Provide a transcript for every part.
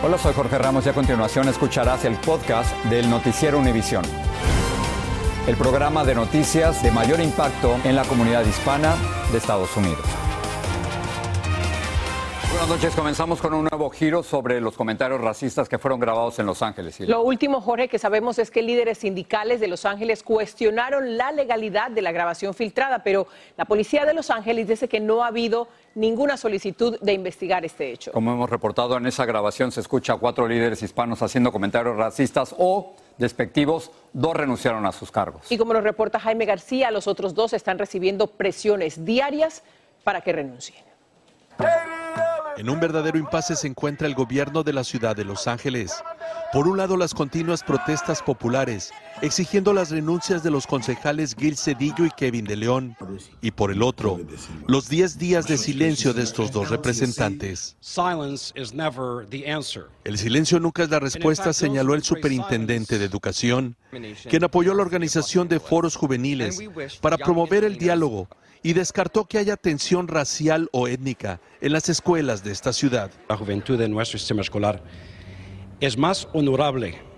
Hola, soy Jorge Ramos y a continuación escucharás el podcast del Noticiero Univisión. El programa de noticias de mayor impacto en la comunidad hispana de Estados Unidos. Buenas noches, comenzamos con un nuevo giro sobre los comentarios racistas que fueron grabados en Los Ángeles. Lo último, Jorge, que sabemos es que líderes sindicales de Los Ángeles cuestionaron la legalidad de la grabación filtrada, pero la policía de Los Ángeles dice que no ha habido ninguna solicitud de investigar este hecho. Como hemos reportado en esa grabación, se escucha a cuatro líderes hispanos haciendo comentarios racistas o despectivos. Dos renunciaron a sus cargos. Y como nos reporta Jaime García, los otros dos están recibiendo presiones diarias para que renuncien. En un verdadero impasse se encuentra el gobierno de la ciudad de Los Ángeles. Por un lado, las continuas protestas populares exigiendo las renuncias de los concejales Gil Cedillo y Kevin de León. Y por el otro, los 10 días de silencio de estos dos representantes. El silencio nunca es la respuesta, señaló el superintendente de Educación, quien apoyó la organización de foros juveniles para promover el diálogo y descartó que haya tensión racial o étnica en las escuelas de esta ciudad. La juventud de nuestro sistema escolar es más honorable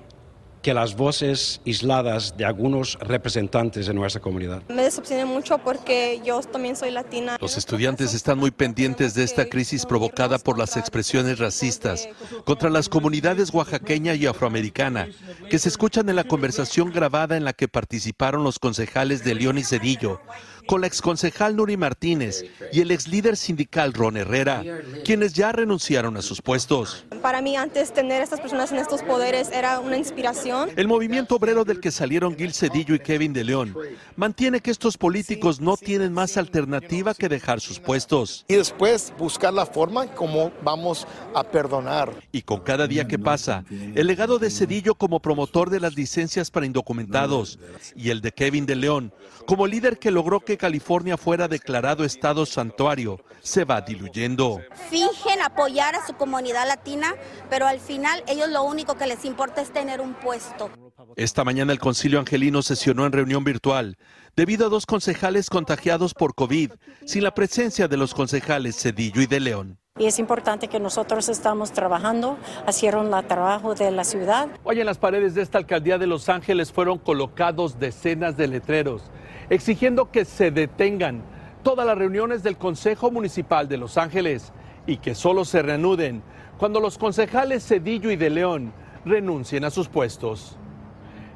que las voces aisladas de algunos representantes de nuestra comunidad. Me decepcioné mucho porque yo también soy latina. Los estudiantes están muy pendientes de esta crisis provocada por las expresiones racistas contra las comunidades oaxaqueña y afroamericana que se escuchan en la conversación grabada en la que participaron los concejales de León y Cedillo con la exconcejal Nuri Martínez y el ex líder sindical Ron Herrera, quienes ya renunciaron a sus puestos. Para mí antes tener a estas personas en estos poderes era una inspiración. El movimiento obrero del que salieron Gil Cedillo y Kevin de León mantiene que estos políticos no tienen más alternativa que dejar sus puestos. Y después buscar la forma como vamos a perdonar. Y con cada día que pasa, el legado de Cedillo como promotor de las licencias para indocumentados y el de Kevin de León como líder que logró que California fuera declarado estado santuario, se va diluyendo. Fingen apoyar a su comunidad latina, pero al final ellos lo único que les importa es tener un puesto. Esta mañana el Concilio Angelino sesionó en reunión virtual debido a dos concejales contagiados por COVID, sin la presencia de los concejales Cedillo y de León. Y es importante que nosotros estamos trabajando, hicieron el trabajo de la ciudad. Hoy en las paredes de esta alcaldía de Los Ángeles fueron colocados decenas de letreros exigiendo que se detengan todas las reuniones del Consejo Municipal de Los Ángeles y que solo se reanuden cuando los concejales Cedillo y de León renuncien a sus puestos.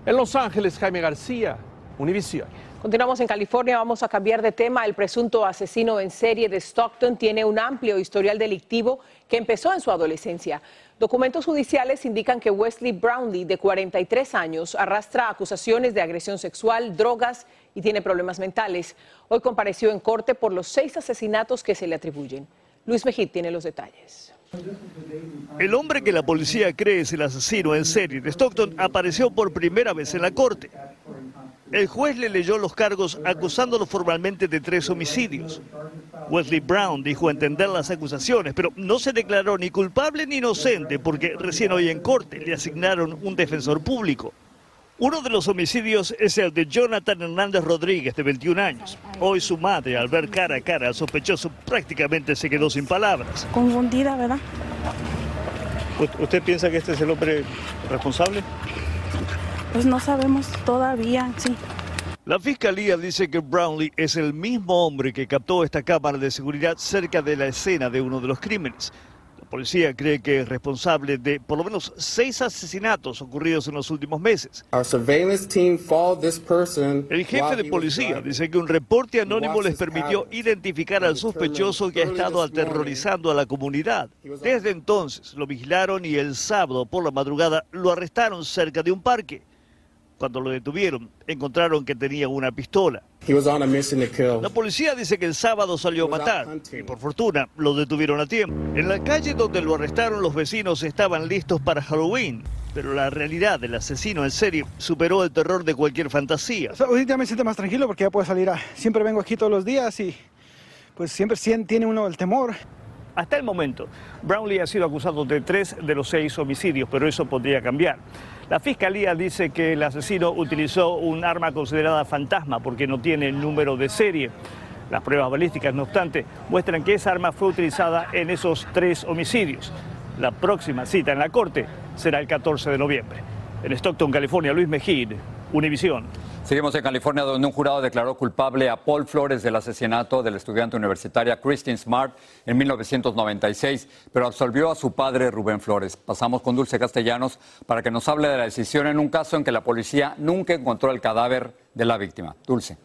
En Los Ángeles, Jaime García, Univisión. Continuamos en California, vamos a cambiar de tema. El presunto asesino en serie de Stockton tiene un amplio historial delictivo que empezó en su adolescencia. Documentos judiciales indican que Wesley Brownlee, de 43 años, arrastra acusaciones de agresión sexual, drogas y tiene problemas mentales. Hoy compareció en corte por los seis asesinatos que se le atribuyen. Luis Mejid tiene los detalles. El hombre que la policía cree es el asesino en serie de Stockton apareció por primera vez en la corte. El juez le leyó los cargos acusándolo formalmente de tres homicidios. Wesley Brown dijo entender las acusaciones, pero no se declaró ni culpable ni inocente porque recién hoy en corte le asignaron un defensor público. Uno de los homicidios es el de Jonathan Hernández Rodríguez, de 21 años. Hoy su madre, al ver cara a cara al sospechoso, prácticamente se quedó sin palabras. Confundida, ¿verdad? ¿Usted piensa que este es el hombre responsable? Pues no sabemos todavía, sí. La fiscalía dice que Brownlee es el mismo hombre que captó esta cámara de seguridad cerca de la escena de uno de los crímenes policía cree que es responsable de por lo menos seis asesinatos ocurridos en los últimos meses. El jefe de policía dice que un reporte anónimo les permitió identificar al sospechoso que ha estado aterrorizando a la comunidad. Desde entonces lo vigilaron y el sábado por la madrugada lo arrestaron cerca de un parque. Cuando lo detuvieron, encontraron que tenía una pistola. La policía dice que el sábado salió a matar y por fortuna lo detuvieron a tiempo. En la calle donde lo arrestaron los vecinos estaban listos para Halloween, pero la realidad del asesino en serie superó el terror de cualquier fantasía. Hoy día me siento más tranquilo porque ya puedo salir a... Siempre vengo aquí todos los días y pues siempre tiene uno el temor. Hasta el momento, Brownlee ha sido acusado de tres de los seis homicidios, pero eso podría cambiar. La fiscalía dice que el asesino utilizó un arma considerada fantasma porque no tiene número de serie. Las pruebas balísticas, no obstante, muestran que esa arma fue utilizada en esos tres homicidios. La próxima cita en la corte será el 14 de noviembre. En Stockton, California, Luis Mejid, Univisión. Seguimos en California, donde un jurado declaró culpable a Paul Flores del asesinato de la estudiante universitaria Christine Smart en 1996, pero absolvió a su padre Rubén Flores. Pasamos con Dulce Castellanos para que nos hable de la decisión en un caso en que la policía nunca encontró el cadáver de la víctima. Dulce.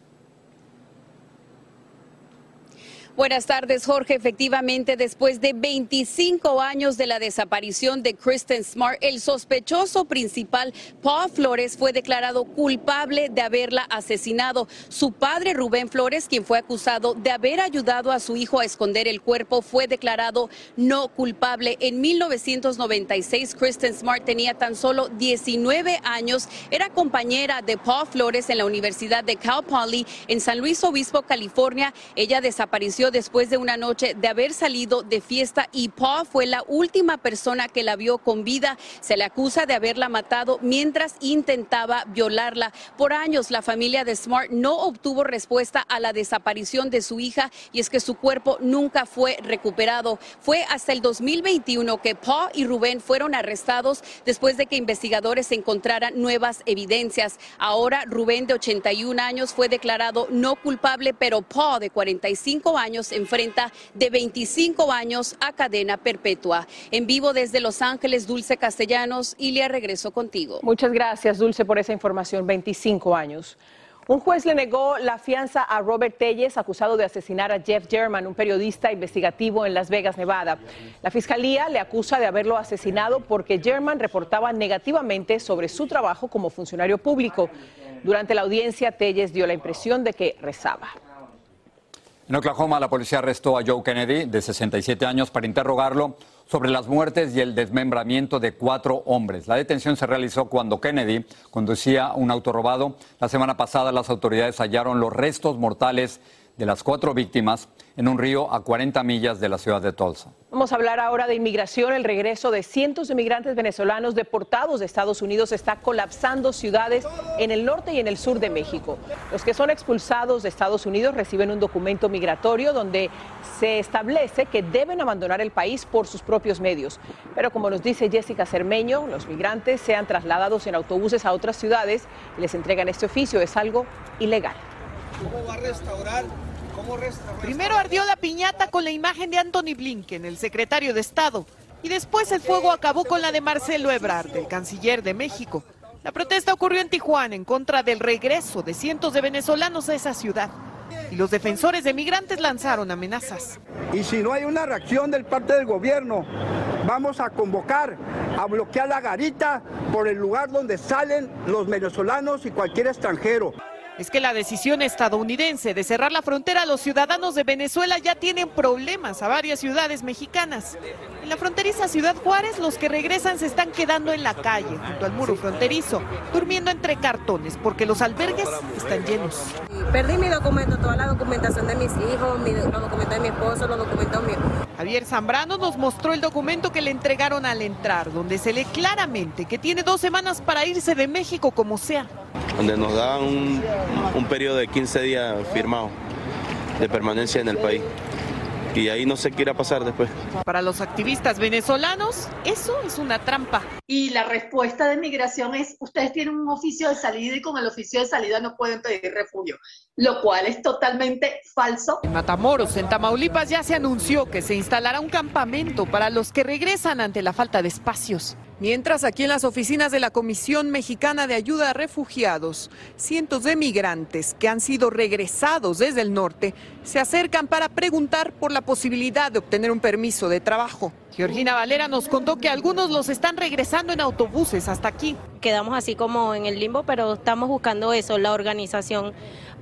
Buenas tardes, Jorge. Efectivamente, después de 25 años de la desaparición de Kristen Smart, el sospechoso principal, Paul Flores, fue declarado culpable de haberla asesinado. Su padre, Rubén Flores, quien fue acusado de haber ayudado a su hijo a esconder el cuerpo, fue declarado no culpable. En 1996, Kristen Smart tenía tan solo 19 años. Era compañera de Paul Flores en la Universidad de Cal Poly en San Luis Obispo, California. Ella desapareció después de una noche de haber salido de fiesta y Paul fue la última persona que la vio con vida. Se le acusa de haberla matado mientras intentaba violarla. Por años la familia de Smart no obtuvo respuesta a la desaparición de su hija y es que su cuerpo nunca fue recuperado. Fue hasta el 2021 que Paul y Rubén fueron arrestados después de que investigadores encontraran nuevas evidencias. Ahora Rubén de 81 años fue declarado no culpable, pero Paul de 45 años enfrenta de 25 años a cadena perpetua. En vivo desde Los Ángeles, Dulce Castellanos, Ilia, regreso contigo. Muchas gracias, Dulce, por esa información. 25 años. Un juez le negó la fianza a Robert Telles, acusado de asesinar a Jeff German, un periodista investigativo en Las Vegas, Nevada. La fiscalía le acusa de haberlo asesinado porque German reportaba negativamente sobre su trabajo como funcionario público. Durante la audiencia, Telles dio la impresión de que rezaba. En Oklahoma, la policía arrestó a Joe Kennedy, de 67 años, para interrogarlo sobre las muertes y el desmembramiento de cuatro hombres. La detención se realizó cuando Kennedy conducía un auto robado. La semana pasada, las autoridades hallaron los restos mortales de las cuatro víctimas en un río a 40 millas de la ciudad de Tulsa. Vamos a hablar ahora de inmigración. El regreso de cientos de migrantes venezolanos deportados de Estados Unidos está colapsando ciudades en el norte y en el sur de México. Los que son expulsados de Estados Unidos reciben un documento migratorio donde se establece que deben abandonar el país por sus propios medios. Pero como nos dice Jessica Cermeño, los migrantes sean trasladados en autobuses a otras ciudades y les entregan este oficio. Es algo ilegal. ¿Cómo va a restaurar Primero ardió la piñata con la imagen de Anthony Blinken, el secretario de Estado, y después el fuego acabó con la de Marcelo Ebrard, el canciller de México. La protesta ocurrió en Tijuana en contra del regreso de cientos de venezolanos a esa ciudad. Y los defensores de migrantes lanzaron amenazas. Y si no hay una reacción del parte del gobierno, vamos a convocar a bloquear la garita por el lugar donde salen los venezolanos y cualquier extranjero es que la decisión estadounidense de cerrar la frontera a los ciudadanos de Venezuela ya tienen problemas a varias ciudades mexicanas. En la fronteriza Ciudad Juárez, los que regresan se están quedando en la calle, junto al muro fronterizo, durmiendo entre cartones, porque los albergues están llenos. Perdí mi documento, toda la documentación de mis hijos, los documentos de mi esposo, los documentos míos. Javier Zambrano nos mostró el documento que le entregaron al entrar, donde se lee claramente que tiene dos semanas para irse de México como sea donde nos dan un, periodo de 15 días firmado de permanencia en el país. Y ahí no sé qué irá a pasar después. Para los activistas venezolanos, eso es una trampa. Y la respuesta de migración es, ustedes tienen un oficio de salida y con el oficio de salida no pueden pedir refugio, lo cual es totalmente falso. En Matamoros, en Tamaulipas, ya se anunció que se instalará un campamento para los que regresan ante la falta de espacios. Mientras aquí en las oficinas de la Comisión Mexicana de Ayuda a Refugiados, cientos de migrantes que han sido regresados desde el norte se acercan para preguntar por la posibilidad de obtener un permiso de trabajo. Georgina Valera nos contó que algunos los están regresando en autobuses hasta aquí. Quedamos así como en el limbo, pero estamos buscando eso, la organización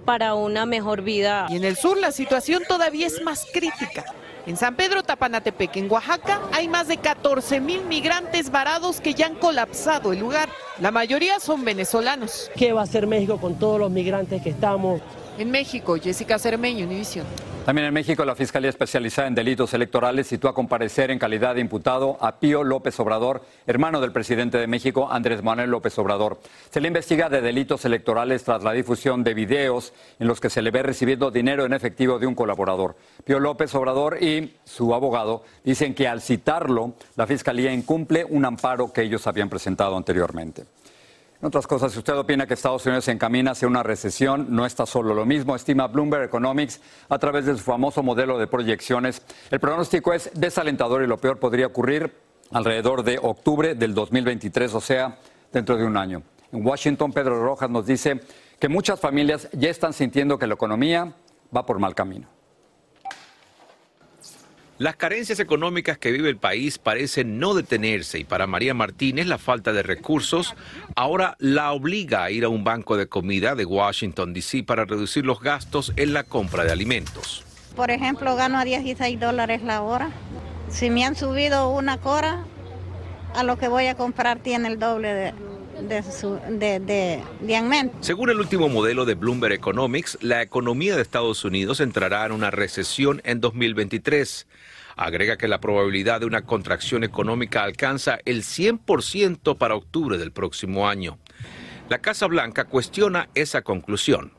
para una mejor vida. Y en el sur la situación todavía es más crítica. En San Pedro Tapanatepec, en Oaxaca, hay más de 14 mil migrantes varados que ya han colapsado el lugar. La mayoría son venezolanos. ¿Qué va a hacer México con todos los migrantes que estamos? En México, Jessica Cermeño, Univisión. También en México, la Fiscalía Especializada en Delitos Electorales citó a comparecer en calidad de imputado a Pío López Obrador, hermano del presidente de México, Andrés Manuel López Obrador. Se le investiga de delitos electorales tras la difusión de videos en los que se le ve recibiendo dinero en efectivo de un colaborador. Pío López Obrador y su abogado dicen que al citarlo, la Fiscalía incumple un amparo que ellos habían presentado anteriormente. En otras cosas, si usted opina que Estados Unidos se encamina hacia una recesión, no está solo. Lo mismo estima Bloomberg Economics a través de su famoso modelo de proyecciones. El pronóstico es desalentador y lo peor podría ocurrir alrededor de octubre del 2023, o sea, dentro de un año. En Washington, Pedro Rojas nos dice que muchas familias ya están sintiendo que la economía va por mal camino. Las carencias económicas que vive el país parecen no detenerse y para María Martínez la falta de recursos ahora la obliga a ir a un banco de comida de Washington, D.C. para reducir los gastos en la compra de alimentos. Por ejemplo, gano a 16 dólares la hora. Si me han subido una cora, a lo que voy a comprar tiene el doble de, de, su, de, Según el último modelo de Bloomberg Economics, la economía de Estados Unidos entrará en una recesión en 2023. Agrega que la probabilidad de una contracción económica alcanza el 100% para octubre del próximo año. La Casa Blanca cuestiona esa conclusión.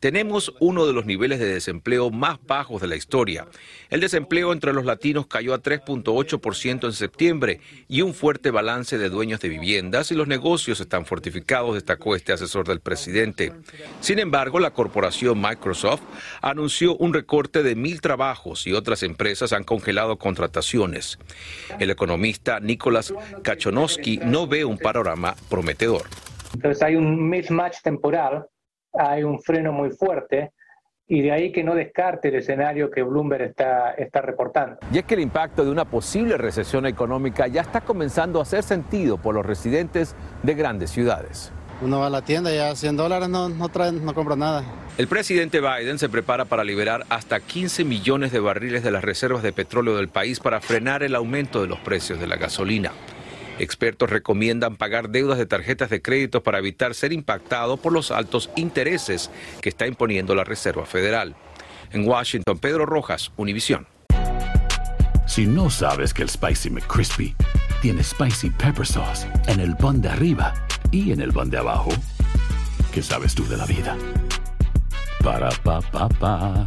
Tenemos uno de los niveles de desempleo más bajos de la historia. El desempleo entre los latinos cayó a 3.8% en septiembre y un fuerte balance de dueños de viviendas y los negocios están fortificados, destacó este asesor del presidente. Sin embargo, la corporación Microsoft anunció un recorte de mil trabajos y otras empresas han congelado contrataciones. El economista Nicolás Kachonowski no ve un panorama prometedor. Entonces hay un mismatch temporal, hay un freno muy fuerte y de ahí que no descarte el escenario que Bloomberg está, está reportando. Y es que el impacto de una posible recesión económica ya está comenzando a hacer sentido por los residentes de grandes ciudades. Uno va a la tienda y a 100 dólares no, no, trae, no compra nada. El presidente Biden se prepara para liberar hasta 15 millones de barriles de las reservas de petróleo del país para frenar el aumento de los precios de la gasolina. Expertos recomiendan pagar deudas de tarjetas de crédito para evitar ser impactado por los altos intereses que está imponiendo la Reserva Federal. En Washington, Pedro Rojas, Univisión. Si no sabes que el Spicy McCrispy tiene Spicy Pepper Sauce en el pan de arriba y en el pan de abajo, ¿qué sabes tú de la vida? Para, pa, pa, pa.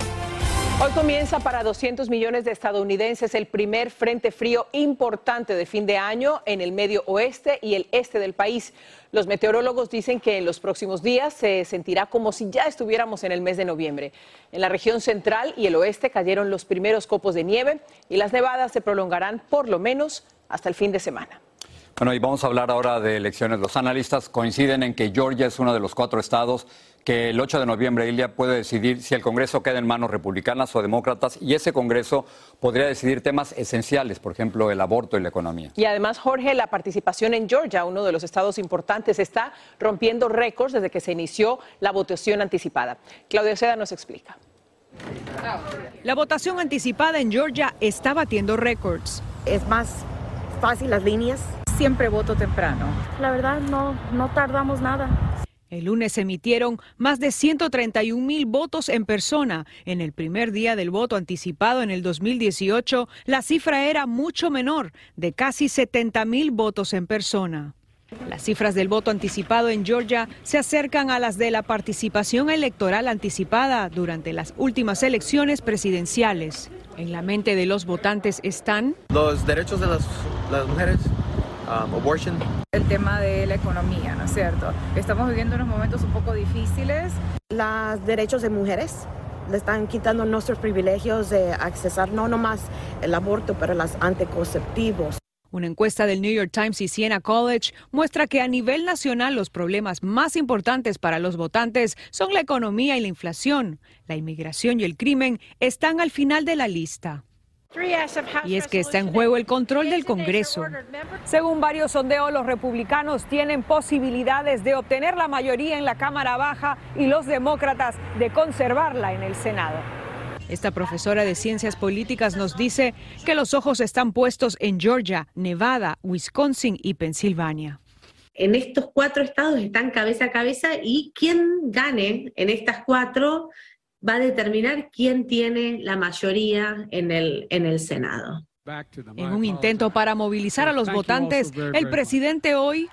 Hoy comienza para 200 millones de estadounidenses el primer frente frío importante de fin de año en el medio oeste y el este del país. Los meteorólogos dicen que en los próximos días se sentirá como si ya estuviéramos en el mes de noviembre. En la región central y el oeste cayeron los primeros copos de nieve y las nevadas se prolongarán por lo menos hasta el fin de semana. Bueno, y vamos a hablar ahora de elecciones. Los analistas coinciden en que Georgia es uno de los cuatro estados que el 8 de noviembre Ilia puede decidir si el Congreso queda en manos republicanas o demócratas y ese Congreso podría decidir temas esenciales, por ejemplo, el aborto y la economía. Y además, Jorge, la participación en Georgia, uno de los estados importantes, está rompiendo récords desde que se inició la votación anticipada. Claudia Seda nos explica. La votación anticipada en Georgia está batiendo récords. Es más fácil las líneas siempre voto temprano. La verdad, no, no tardamos nada. El lunes se emitieron más de 131 mil votos en persona. En el primer día del voto anticipado en el 2018, la cifra era mucho menor, de casi 70 mil votos en persona. Las cifras del voto anticipado en Georgia se acercan a las de la participación electoral anticipada durante las últimas elecciones presidenciales. En la mente de los votantes están los derechos de las, las mujeres, Um, abortion. El tema de la economía, ¿no es cierto? Estamos viviendo unos momentos un poco difíciles. Los derechos de mujeres le están quitando nuestros privilegios de accesar no nomás el aborto, pero los anticonceptivos. Una encuesta del New York Times y Siena College muestra que a nivel nacional los problemas más importantes para los votantes son la economía y la inflación. La inmigración y el crimen están al final de la lista. Y es que está en juego el control del Congreso. Según varios sondeos, los republicanos tienen posibilidades de obtener la mayoría en la Cámara Baja y los demócratas de conservarla en el Senado. Esta profesora de ciencias políticas nos dice que los ojos están puestos en Georgia, Nevada, Wisconsin y Pensilvania. En estos cuatro estados están cabeza a cabeza y quien gane en estas cuatro va a determinar quién tiene la mayoría en el, en el Senado. En un intento para movilizar a los votantes, el presidente hoy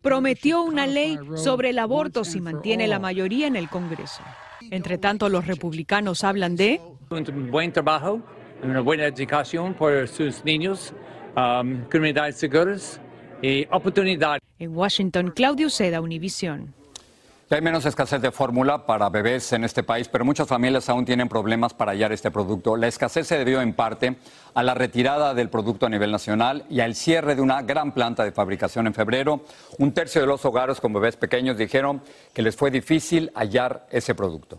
prometió una ley sobre el aborto si mantiene la mayoría en el Congreso. Entre tanto, los republicanos hablan de un buen trabajo, una buena educación por sus niños, um, comunidades seguras y oportunidad. En Washington, Claudio Seda, Univisión. Hay menos escasez de fórmula para bebés en este país, pero muchas familias aún tienen problemas para hallar este producto. La escasez se debió en parte a la retirada del producto a nivel nacional y al cierre de una gran planta de fabricación en febrero. Un tercio de los hogares con bebés pequeños dijeron que les fue difícil hallar ese producto.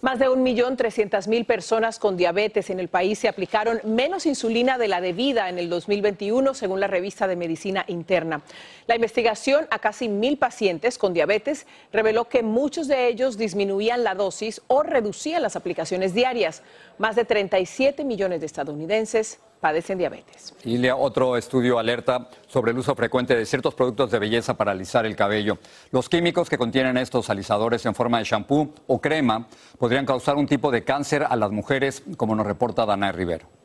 Más de 1.300.000 personas con diabetes en el país se aplicaron menos insulina de la debida en el 2021, según la revista de Medicina Interna. La investigación a casi mil pacientes con diabetes reveló que muchos de ellos disminuían la dosis o reducían las aplicaciones diarias. Más de 37 millones de estadounidenses padecen diabetes. Y otro estudio alerta sobre el uso frecuente de ciertos productos de belleza para alisar el cabello. Los químicos que contienen estos alisadores en forma de shampoo o crema podrían causar un tipo de cáncer a las mujeres, como nos reporta Dana Rivero.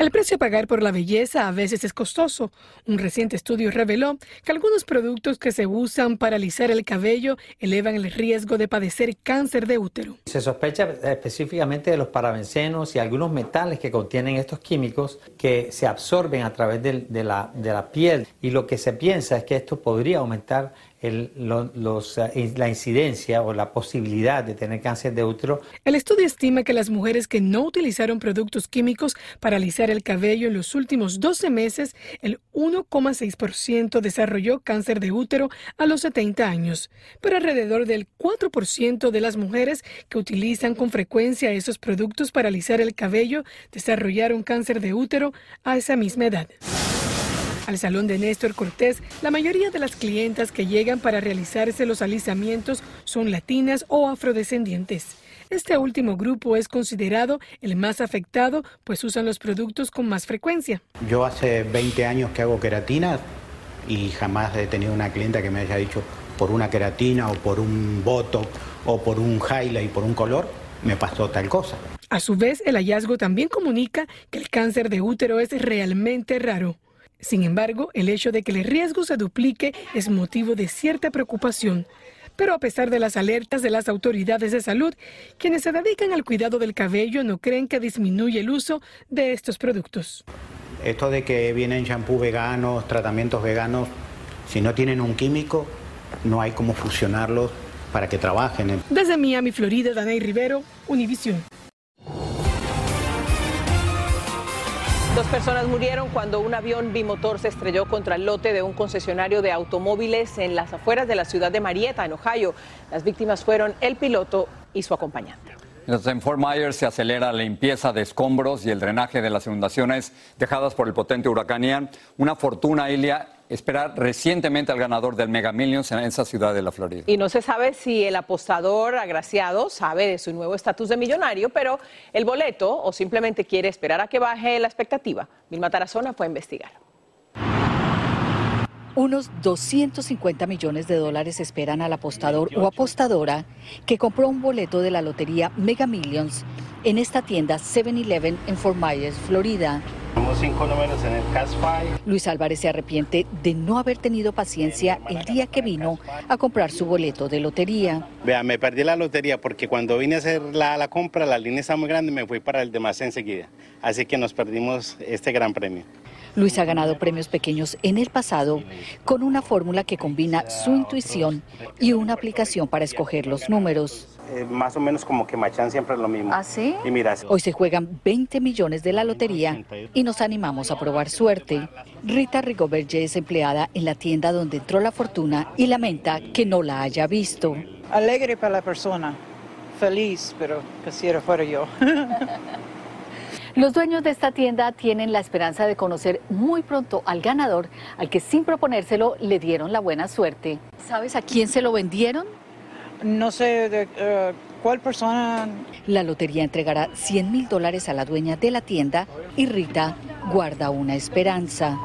El precio a pagar por la belleza a veces es costoso. Un reciente estudio reveló que algunos productos que se usan para alisar el cabello elevan el riesgo de padecer cáncer de útero. Se sospecha específicamente de los parabencenos y algunos metales que contienen estos químicos que se absorben a través de, la, de la piel y lo que se piensa es que esto podría aumentar eh, la incidencia o la posibilidad de tener cáncer de útero. El estudio estima que las mujeres que no utilizaron productos químicos para alisar el cabello en los últimos 12 meses, el 1,6% desarrolló cáncer de útero a los 70 años, pero alrededor del 4% de las mujeres que utilizan con frecuencia esos productos para alisar el cabello desarrollaron cáncer de útero a esa misma edad. Al salón de Néstor Cortés, la mayoría de las clientas que llegan para realizarse los alisamientos son latinas o afrodescendientes. Este último grupo es considerado el más afectado, pues usan los productos con más frecuencia. Yo hace 20 años que hago queratina y jamás he tenido una clienta que me haya dicho por una queratina o por un botox o por un highlight, por un color, me pasó tal cosa. A su vez, el hallazgo también comunica que el cáncer de útero es realmente raro. Sin embargo, el hecho de que el riesgo se duplique es motivo de cierta preocupación. Pero a pesar de las alertas de las autoridades de salud, quienes se dedican al cuidado del cabello no creen que disminuye el uso de estos productos. Esto de que vienen champú veganos, tratamientos veganos, si no tienen un químico, no hay cómo fusionarlos para que trabajen. Desde Miami, Florida, Danay Rivero, Univision. Dos personas murieron cuando un avión bimotor se estrelló contra el lote de un concesionario de automóviles en las afueras de la ciudad de Marietta, en Ohio. Las víctimas fueron el piloto y su acompañante. En Fort Myers se acelera la limpieza de escombros y el drenaje de las inundaciones dejadas por el potente huracán Ian. Una fortuna, Ilia, esperar recientemente al ganador del Mega Millions en esa ciudad de la Florida. Y no se sabe si el apostador agraciado sabe de su nuevo estatus de millonario, pero el boleto o simplemente quiere esperar a que baje la expectativa. Vilma Tarazona fue a investigar. Unos 250 millones de dólares esperan al apostador o apostadora que compró un boleto de la lotería Mega Millions en esta tienda 7-Eleven en Fort Myers, Florida. Tenemos cinco números en el Cash Luis Álvarez se arrepiente de no haber tenido paciencia el día que vino a comprar su boleto de lotería. Vea, me perdí la lotería porque cuando vine a hacer la, la compra, la línea está muy grande y me fui para el demás enseguida. Así que nos perdimos este gran premio. Luis ha ganado premios pequeños en el pasado con una fórmula que combina su intuición y una aplicación para escoger los números. Eh, más o menos como que machan siempre es lo mismo. ¿Ah, sí? Y mira, Hoy se juegan 20 millones de la lotería y nos animamos a probar suerte. Rita Rigoberge es empleada en la tienda donde entró la fortuna y lamenta que no la haya visto. Alegre para la persona, feliz, pero quisiera fuera yo. Los dueños de esta tienda tienen la esperanza de conocer muy pronto al ganador, al que sin proponérselo le dieron la buena suerte. ¿Sabes a quién se lo vendieron? No sé de eh, cuál persona. La lotería entregará 100 mil dólares a la dueña de la tienda y Rita guarda una esperanza.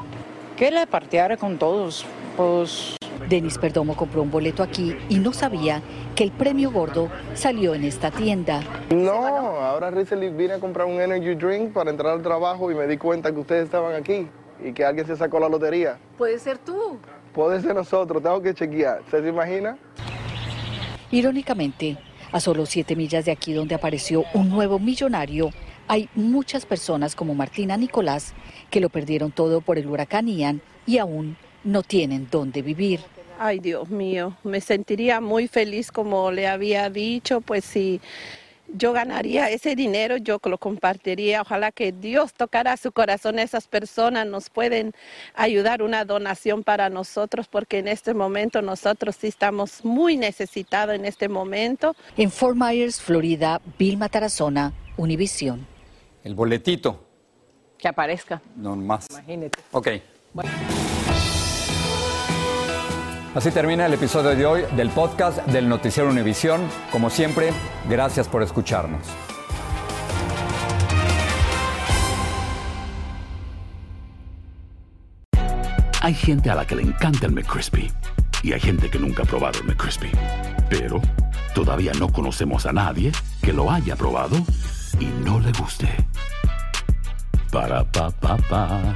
Que le partiera con todos, pues Denis Perdomo compró un boleto aquí y no sabía que el premio gordo salió en esta tienda. No, ahora recently vine a comprar un energy drink para entrar al trabajo y me di cuenta que ustedes estaban aquí y que alguien se sacó la lotería. Puede ser tú. Puede ser nosotros, tengo que chequear. ¿Se, se imagina? Irónicamente, a solo siete millas de aquí donde apareció un nuevo millonario, hay muchas personas como Martina Nicolás que lo perdieron todo por el huracán Ian y aún no tienen dónde vivir. Ay, Dios mío, me sentiría muy feliz como le había dicho, pues si yo ganaría ese dinero, yo lo compartiría. Ojalá que Dios tocara su corazón a esas personas, nos pueden ayudar una donación para nosotros, porque en este momento nosotros sí estamos muy necesitados en este momento. En Fort Myers, Florida, Vilma Tarazona, Univisión. El boletito. Que aparezca. No más. Imagínate. Ok. Así termina el episodio de hoy del podcast del Noticiero Univisión. Como siempre, gracias por escucharnos. Hay gente a la que le encanta el McCrispy y hay gente que nunca ha probado el McCrispy. Pero todavía no conocemos a nadie que lo haya probado y no le guste. Para pa pa pa.